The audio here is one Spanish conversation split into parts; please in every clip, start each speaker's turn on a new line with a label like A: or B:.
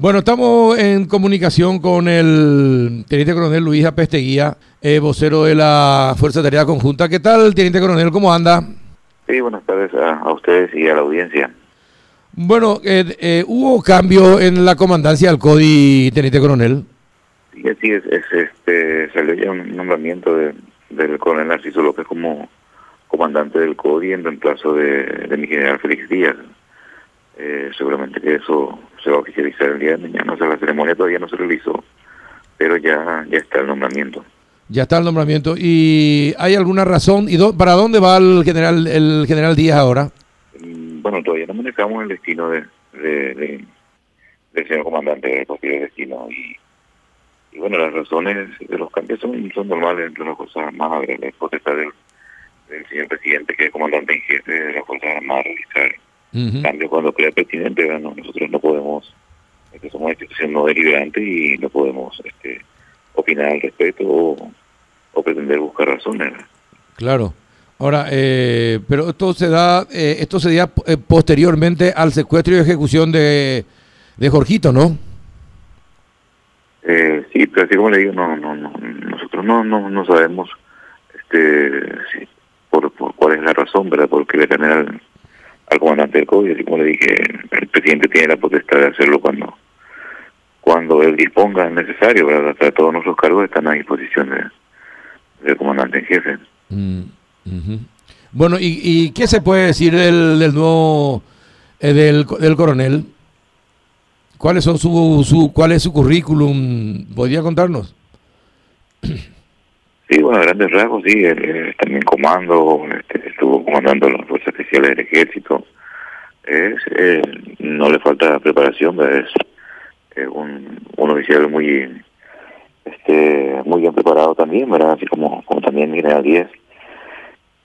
A: Bueno, estamos en comunicación con el Teniente Coronel Luis Apesteguía, eh, vocero de la Fuerza de Tarea Conjunta. ¿Qué tal, Teniente Coronel? ¿Cómo anda?
B: Sí, buenas tardes a, a ustedes y a la audiencia.
A: Bueno, eh, eh, ¿hubo cambio en la comandancia del CODI, Teniente Coronel?
B: Sí, sí, es, es, este, salió ya un nombramiento de, del coronel Narciso López como comandante del CODI en reemplazo de, de mi general Félix Díaz. Eh, seguramente que eso se va a oficializar el día de mañana, o sea, la ceremonia todavía no se realizó, pero ya, ya está el nombramiento.
A: Ya está el nombramiento. ¿Y hay alguna razón? ¿Y do- para dónde va el general el general Díaz ahora?
B: Mm, Bueno, todavía no manejamos el destino de, de, de- del señor comandante del posible destino y, y bueno, las razones de los cambios son, son normales entre las cosas más a ver, la potestad del, del señor presidente que es comandante en jefe de las Fuerzas Armadas realizar cambios cuando crea pertinente, bueno, nosotros no podemos, este, somos una institución no deliberante y no podemos este, opinar al respecto o, o pretender buscar razones.
A: Claro. Ahora, eh, pero esto se da, eh, esto se da eh, posteriormente al secuestro y ejecución de, de Jorgito, ¿no?
B: Eh, sí, pero así como le digo, no, no, no, nosotros no, no, no sabemos este, si- por, por cuál es la razón, ¿verdad? Porque le gané al, comandante del COVID, así como le dije, el presidente tiene la potestad de hacerlo cuando cuando él disponga necesario, ¿verdad? O todos nuestros cargos están a disposición de- del comandante en jefe.
A: Mm. Bueno, ¿y, y qué se puede decir del, del nuevo, eh, del, del coronel? ¿Cuáles son su, su, cuál es su currículum? ¿Podría contarnos?
B: Sí, bueno, grandes rasgos, sí, él, en comando, este, estuvo comandando las fuerzas especiales del ejército. Es, eh, no le falta preparación, es, un oficial muy este muy bien preparado también, ¿verdad? Así como, como también General 10.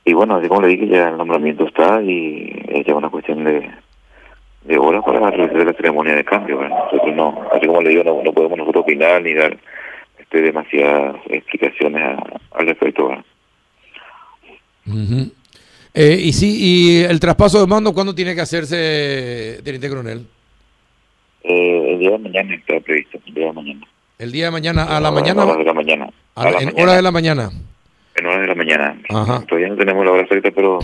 B: Y bueno, así como le dije, ya el nombramiento está y es ya una cuestión de, de horas para realizar la ceremonia de cambio, ¿verdad? Nosotros no, así como le digo, no, no podemos nosotros opinar ni dar este, demasiadas explicaciones a- al respecto.
A: Eh, y sí, y el traspaso de mando, ¿cuándo tiene que hacerse, teniente coronel?
B: Eh, el día de mañana está previsto, el día de mañana.
A: El día de mañana, a la mañana,
B: horas de la mañana.
A: a la-
B: la
A: en
B: mañana.
A: horas de la mañana.
B: En horas de la mañana.
A: Ajá.
B: Todavía no tenemos la hora exacta, pero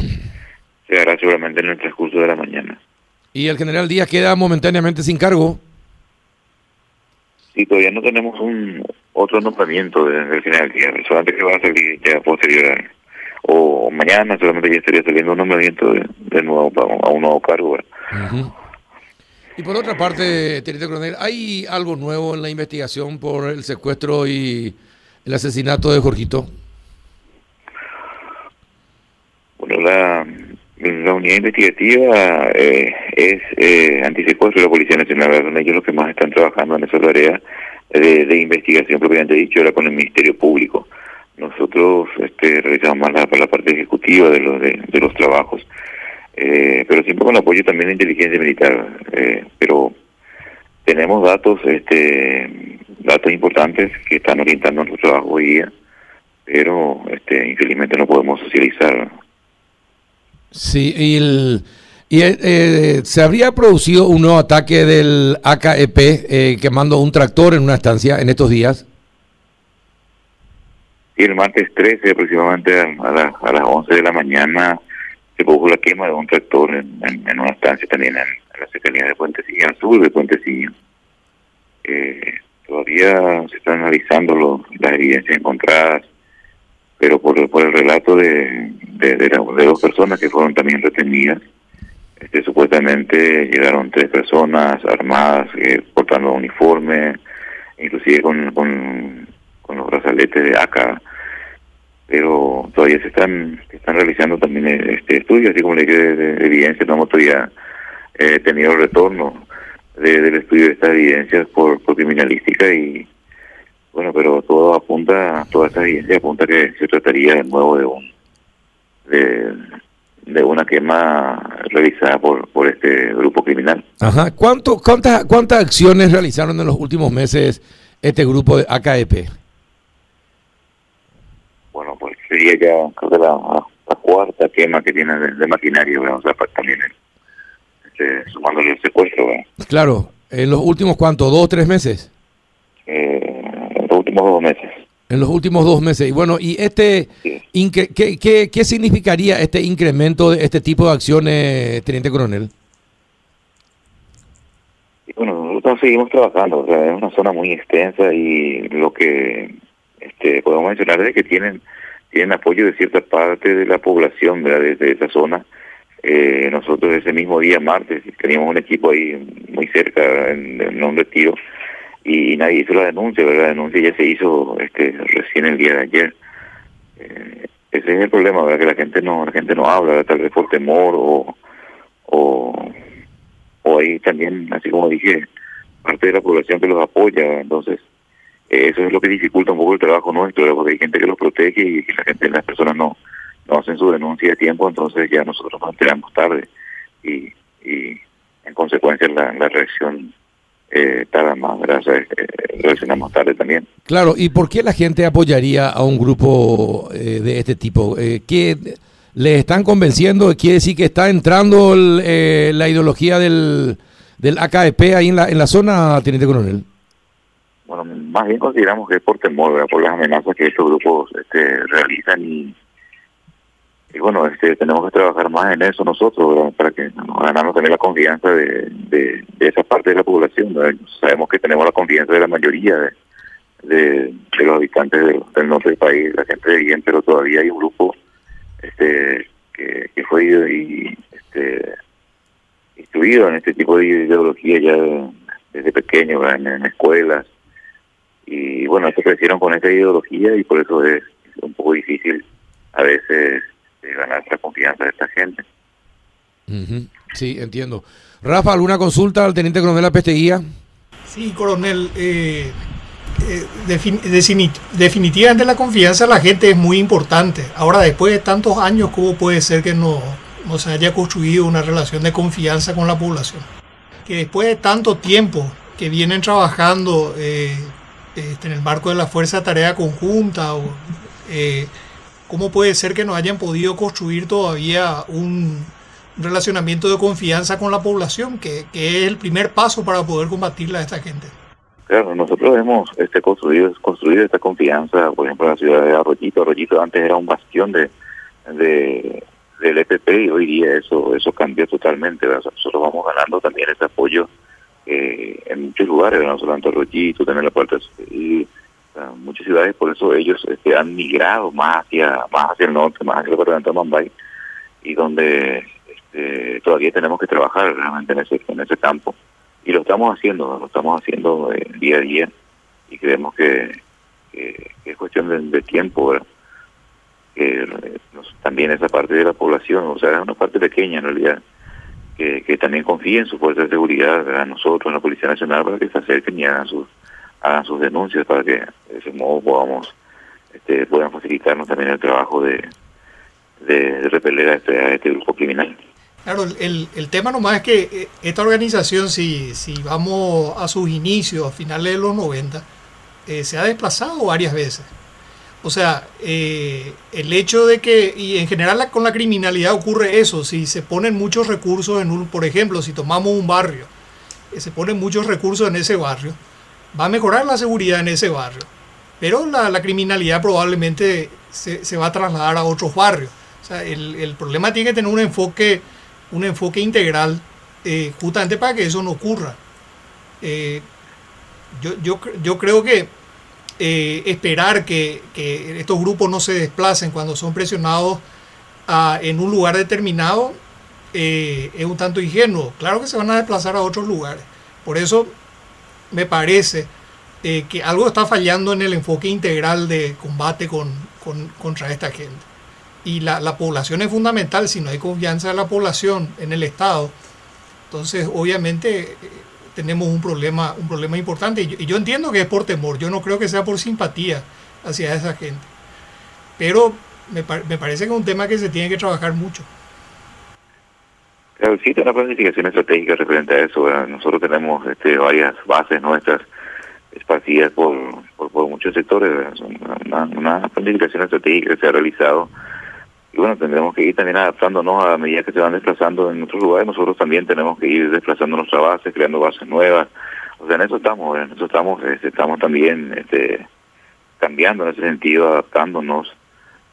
B: se hará seguramente en el transcurso de la mañana.
A: Y el general Díaz queda momentáneamente sin cargo.
B: Sí, todavía no tenemos un otro nombramiento de- del final del día, solamente que va a salir ya posterior a- o mañana solamente ya estaría saliendo un nombramiento de, de nuevo para- a un nuevo cargo.
A: Y por otra parte, teniente coronel, ¿hay algo nuevo en la investigación por el secuestro y el asesinato de Jorgito?
B: Bueno, la, la unidad investigativa eh, es eh, antisecuestro de la Policía Nacional, son ellos los que más están trabajando en esa tarea de, de investigación propiamente dicho, ahora con el Ministerio Público. Nosotros este, realizamos la, parte ejecutiva de los, de, los trabajos, eh, pero siempre con apoyo también de inteligencia militar. eh, pero tenemos datos, este, datos importantes que están orientando nuestro trabajo hoy día, pero este, infelizmente no podemos socializar
A: Sí, el, y eh, eh, se habría producido un nuevo ataque del AKEP eh, quemando un tractor en una estancia en estos días.
B: Y el martes 13, aproximadamente a, a la- a las 11 de la mañana, se produjo la quema de un tractor en, una estancia también en, la cercanía de Puentecillo, al sur de Puentecillo. Eh, todavía se están analizando lo- las evidencias encontradas, pero por, por el relato de, de, de la- de dos personas que fueron también retenidas, este, supuestamente llegaron tres personas armadas, eh, portando uniforme, inclusive con, con, con los brazaletes de ACA, pero todavía se están están realizando también eh, este estudios, así como le dije, de, de evidencia, no hemos todavía eh, tenido retorno de- del estudio de estas evidencias por, por criminalística y bueno, pero todo apunta, toda esta evidencia apunta que se trataría de nuevo de un de, de una quema realizada por por este grupo criminal.
A: Ajá. ¿Cuánto, cuántas, ¿Cuántas acciones realizaron en los últimos meses este grupo de AKEP?
B: Bueno, pues sería ya creo que la, la cuarta quema que tiene de, de maquinaria, ¿verdad? o sea, pa- también este, sumándole el secuestro, ¿verdad?
A: Claro. ¿En los últimos cuántos? ¿Dos o tres meses?
B: Eh, en los últimos dos meses.
A: En los últimos dos meses. Y bueno, ¿y este ¿qué, qué, qué significaría este incremento de este tipo de acciones, Teniente Coronel?
B: bueno, nosotros seguimos trabajando, o sea, es una zona muy extensa y lo que este, podemos mencionar es que tienen tienen apoyo de cierta parte de la población ¿verdad? de, esa zona. Eh, nosotros ese mismo día, martes, teníamos un equipo ahí muy cerca en, un retiro y, nadie hizo la denuncia, ¿verdad? La denuncia ya se hizo este recién el día de ayer. Eh, ese es el problema, ¿verdad? Que la gente no la gente no habla, tal vez por temor o, o o hay también, así como dije, parte de la población que los apoya, entonces eh, eso es lo que dificulta un poco el trabajo nuestro, porque hay gente que los protege y la gente, las personas no, no hacen su denuncia de tiempo, entonces ya nosotros nos enteramos tarde y, y en consecuencia la, la reacción eh, tarda más, ¿verdad? Eh, reaccionamos tarde también.
A: Claro, ¿y por qué la gente apoyaría a un grupo eh, de este tipo? Eh, ¿Qué le están convenciendo, quiere decir que está entrando eh, la ideología del, del AKP ahí en la, en la zona, Teniente Coronel.
B: Bueno, más bien consideramos que es por temor, por las amenazas que estos grupos este, realizan y, y bueno, este, tenemos que trabajar más en eso nosotros, para que ganamos también la confianza de, de, esa parte de la población. Sabemos que tenemos la confianza de la mayoría de, de, los habitantes del, norte del país, la gente de bien, pero todavía hay un grupo este, que, que fue y, este, instruido en este tipo de ideología ya desde pequeño, en, escuelas. Y bueno, se crecieron con esta ideología y por eso es un poco difícil a veces eh, ganar la confianza de esta gente.
A: Sí, entiendo. Rafa, ¿alguna consulta al teniente coronel Apesteguía?
C: Sí, coronel. Eh, eh, definitivamente la confianza de la gente es muy importante. Ahora, después de tantos años, ¿cómo puede ser que no, no se haya construido una relación de confianza con la población? Que después de tanto tiempo que vienen trabajando eh, este, en el marco de la Fuerza de Tarea Conjunta, o, eh, ¿cómo puede ser que no hayan podido construir todavía un relacionamiento de confianza con la población, que, que es el primer paso para poder combatirla a esta gente?
B: Claro, nosotros hemos este, construido, construido esta confianza, por ejemplo, en la ciudad de Arroyito. Arroyito antes era un bastión de, de del EPP y hoy día eso eso cambió totalmente. Nosotros vamos ganando también ese apoyo eh, en muchos lugares, no solo en Arroyito, también la puerta y ciudades, por eso ellos este, han migrado más hacia más hacia el norte, más hacia el departamento de Mambay, y donde este, todavía tenemos que trabajar realmente en ese, en ese campo. Y lo estamos haciendo, lo estamos haciendo eh, día a día y creemos que, es cuestión de, tiempo, que eh, también esa parte de la población, o sea, es una parte pequeña en realidad, que, también confíe en su fuerza de seguridad, a nosotros, en la Policía Nacional, para que se acerquen y hagan sus, hagan sus denuncias para que de ese modo podamos, este, puedan facilitarnos también el trabajo de, de, repeler a este, a este grupo criminal.
C: Claro, el, el, tema nomás es que eh, esta organización, si, si vamos a sus inicios, a finales de los 90, eh, se ha desplazado varias veces. O sea, eh, el hecho de que, y en general con la criminalidad ocurre eso, si se ponen muchos recursos en un, por ejemplo, si tomamos un barrio, se ponen muchos recursos en ese barrio, va a mejorar la seguridad en ese barrio, pero la, criminalidad probablemente se, se, va a trasladar a otros barrios. O sea, el, el problema tiene que tener un enfoque un enfoque integral eh, justamente para que eso no ocurra. Eh, yo, yo, yo, creo que eh, esperar que, que, estos grupos no se desplacen cuando son presionados a, en un lugar determinado es un tanto ingenuo. Claro que se van a desplazar a otros lugares. Por eso me parece que algo está fallando en el enfoque integral de combate con, con, contra esta gente y la, la, población es fundamental, si no hay confianza de la población en el Estado, entonces obviamente eh, tenemos un problema, un problema importante. Y yo, entiendo que es por temor, yo no creo que sea por simpatía hacia esa gente. Pero me, me parece que es un tema que se tiene que trabajar mucho.
B: Claro, sí, una planificación estratégica referente a eso. Nosotros tenemos este, varias bases nuestras esparcidas por, por, muchos sectores. Una, planificación estratégica que se ha realizado y bueno, tendremos que ir también adaptándonos a medida que se van desplazando en otros lugares, nosotros también tenemos que ir desplazando nuestra base, creando bases nuevas, o sea, en eso estamos, en eso estamos, este, estamos también este, cambiando en ese sentido, adaptándonos,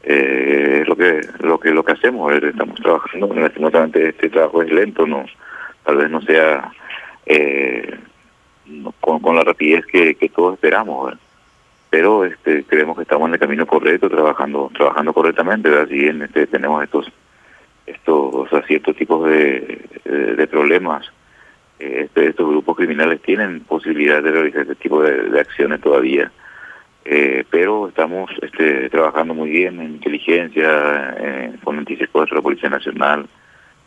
B: eh, es lo que lo que lo que hacemos, estamos trabajando, lastimosamente este trabajo es lento, no, tal vez no sea eh, con, con la rapidez que, que todos esperamos, pero este creemos que estamos en el camino correcto trabajando trabajando correctamente así en este tenemos estos estos ciertos tipos de, de, problemas eh, este, estos grupos criminales tienen posibilidad de realizar este tipo de, acciones todavía eh, pero estamos este, trabajando muy bien en inteligencia eh, con el de la Policía Nacional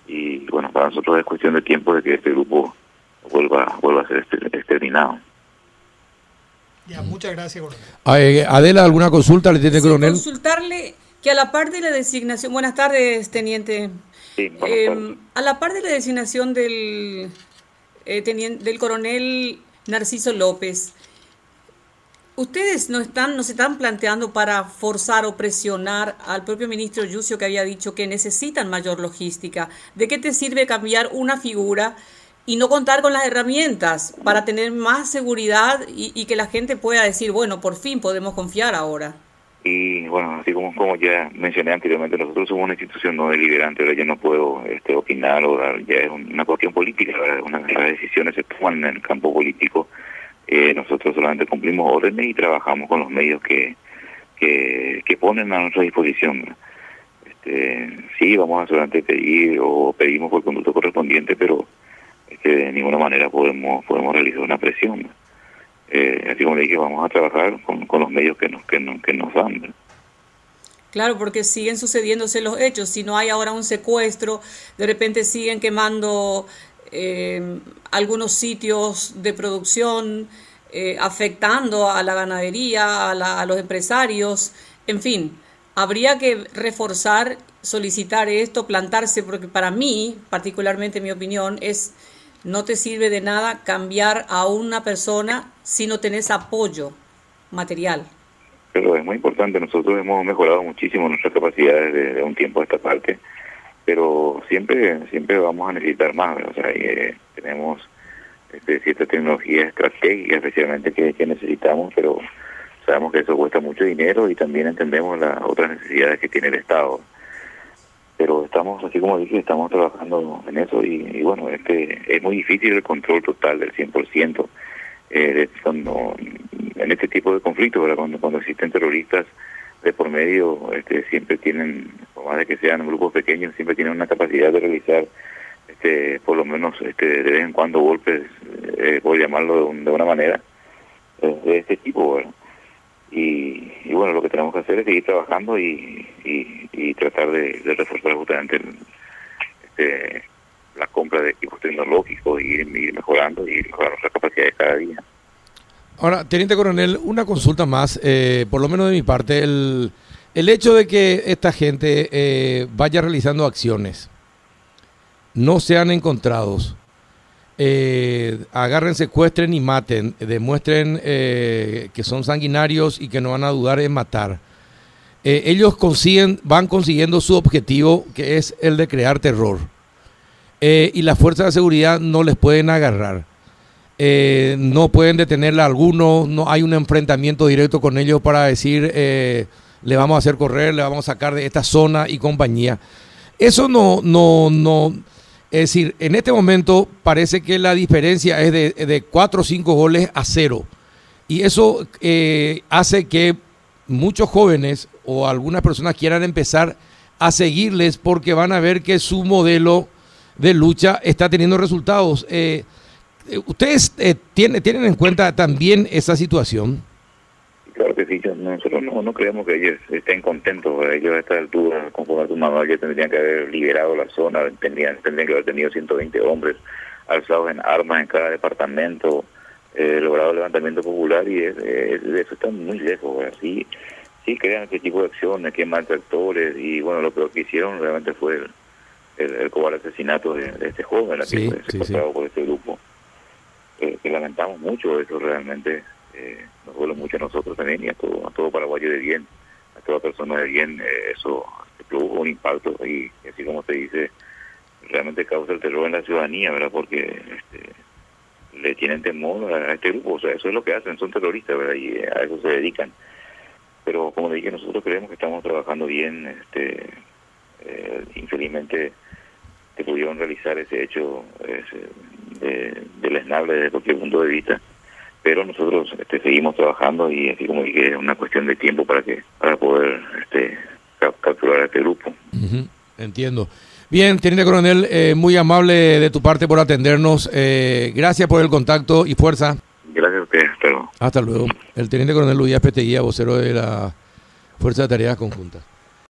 B: y bueno para nosotros es cuestión de tiempo de que este grupo vuelva vuelva a ser exterminado
C: muchas gracias,
A: eh, Adela, ¿alguna consulta, le coronel?
D: Consultarle que a la par de la designación, buenas tardes, teniente. Em, a la par de la designación del, eh, del coronel Narciso López, ¿Ustedes no están, no se están planteando para forzar o presionar al propio ministro Yucio que había dicho que necesitan mayor logística? ¿De qué te sirve cambiar una figura y no contar con las herramientas para tener más seguridad y, que la gente pueda decir, bueno, por fin podemos confiar ahora.
B: Y bueno, así como, como ya mencioné anteriormente, nosotros somos una institución no deliberante, ahora yo no puedo este, opinar o dar, ya es una cuestión política, una, las decisiones se toman en el campo político, eh, nosotros solamente cumplimos órdenes y trabajamos con los medios que, que, ponen a nuestra disposición. Este, sí, vamos a solamente pedir o pedimos por conducto correspondiente, pero que de ninguna manera podemos podemos realizar una presión. Eh, así como le dije, vamos a trabajar con, con los medios que nos, que, que nos dan.
D: Claro, porque siguen sucediéndose los hechos. Si no hay ahora un secuestro, de repente siguen quemando eh, algunos sitios de producción, eh, afectando a la ganadería, a, a los empresarios. En fin, habría que reforzar, solicitar esto, plantarse, porque para mí, particularmente mi opinión, es no te sirve de nada cambiar a una persona si no tenés apoyo material.
B: Pero es muy importante, nosotros hemos mejorado muchísimo nuestras capacidades de, un tiempo a esta parte, pero siempre siempre vamos a necesitar más, o sea, eh, tenemos este, cierta tecnología estratégica especialmente que, necesitamos, pero sabemos que eso cuesta mucho dinero y también entendemos las otras necesidades que tiene el Estado. Pero estamos, así como dije, estamos trabajando en eso y, bueno, este es muy difícil el control total del 100% eh, cuando, en este tipo de conflictos, Cuando, cuando existen terroristas de por medio, este, siempre tienen, por más de que sean grupos pequeños, siempre tienen una capacidad de realizar este, por lo menos este, de vez en cuando golpes, eh, por llamarlo de, una manera, eh, de este tipo, ¿verdad? Y, bueno, lo que tenemos que hacer es seguir trabajando y, y, tratar de, reforzar justamente este, la compra de equipos tecnológicos y ir, mejorando y mejorar nuestra capacidad de cada día.
A: Ahora, Teniente Coronel, una consulta más, eh, por lo menos de mi parte, el, el hecho de que esta gente eh, vaya realizando acciones, no sean encontrados, eh, agarren, secuestren y maten, demuestren que son sanguinarios y que no van a dudar en matar. Ellos consiguen, van consiguiendo su objetivo, que es el de crear terror. Y las fuerzas de seguridad no les pueden agarrar. No pueden detenerla a alguno, no hay un enfrentamiento directo con ellos para decir le vamos a hacer correr, le vamos a sacar de esta zona y compañía. Eso no, no, no, es decir, en este momento parece que la diferencia es de, de 4 o 5 goles a cero. Y eso eh, hace que muchos jóvenes o algunas personas quieran empezar a seguirles porque van a ver que su modelo de lucha está teniendo resultados. Eh, ¿Ustedes eh, tienen, tienen en cuenta también esa situación?
B: Claro que sí, nosotros no, no creemos que ellos estén contentos. Ellos a esta altura, conforme a tu mamá, ya tendrían que haber liberado la zona, tendrían, tendrían que haber tenido 120 hombres alzados en armas en cada departamento, eh, logrado levantamiento popular y de eso están muy lejos. Así sí crean este tipo de acciones, queman tractores y bueno, lo peor que hicieron realmente fue el, el, cobarde asesinato de, este joven, sí, que fue por este grupo. Eh, que lamentamos mucho eso realmente eh, nos duele mucho a nosotros también y a todo, a todo paraguayo de bien, a toda persona de bien, eh, eso produjo un impacto y así como se dice, realmente causa el terror en la ciudadanía, ¿verdad? Porque este, le tienen temor a este grupo, o sea, eso es lo que hacen, son terroristas, ¿verdad? Y a eso se dedican. Pero como le dije, nosotros creemos que estamos trabajando bien, este, eh, infelizmente se pudieron realizar ese hecho de, desde cualquier punto de vista. Pero nosotros este, seguimos trabajando y así como dije es una cuestión de tiempo para que para poder este, capturar a este grupo.
A: Entiendo. Bien teniente coronel eh, muy amable de tu parte por atendernos. Eh, gracias por el contacto y fuerza.
B: Gracias a usted hasta luego.
A: Hasta luego. El teniente coronel Luis Peteguía vocero de la fuerza de tareas conjuntas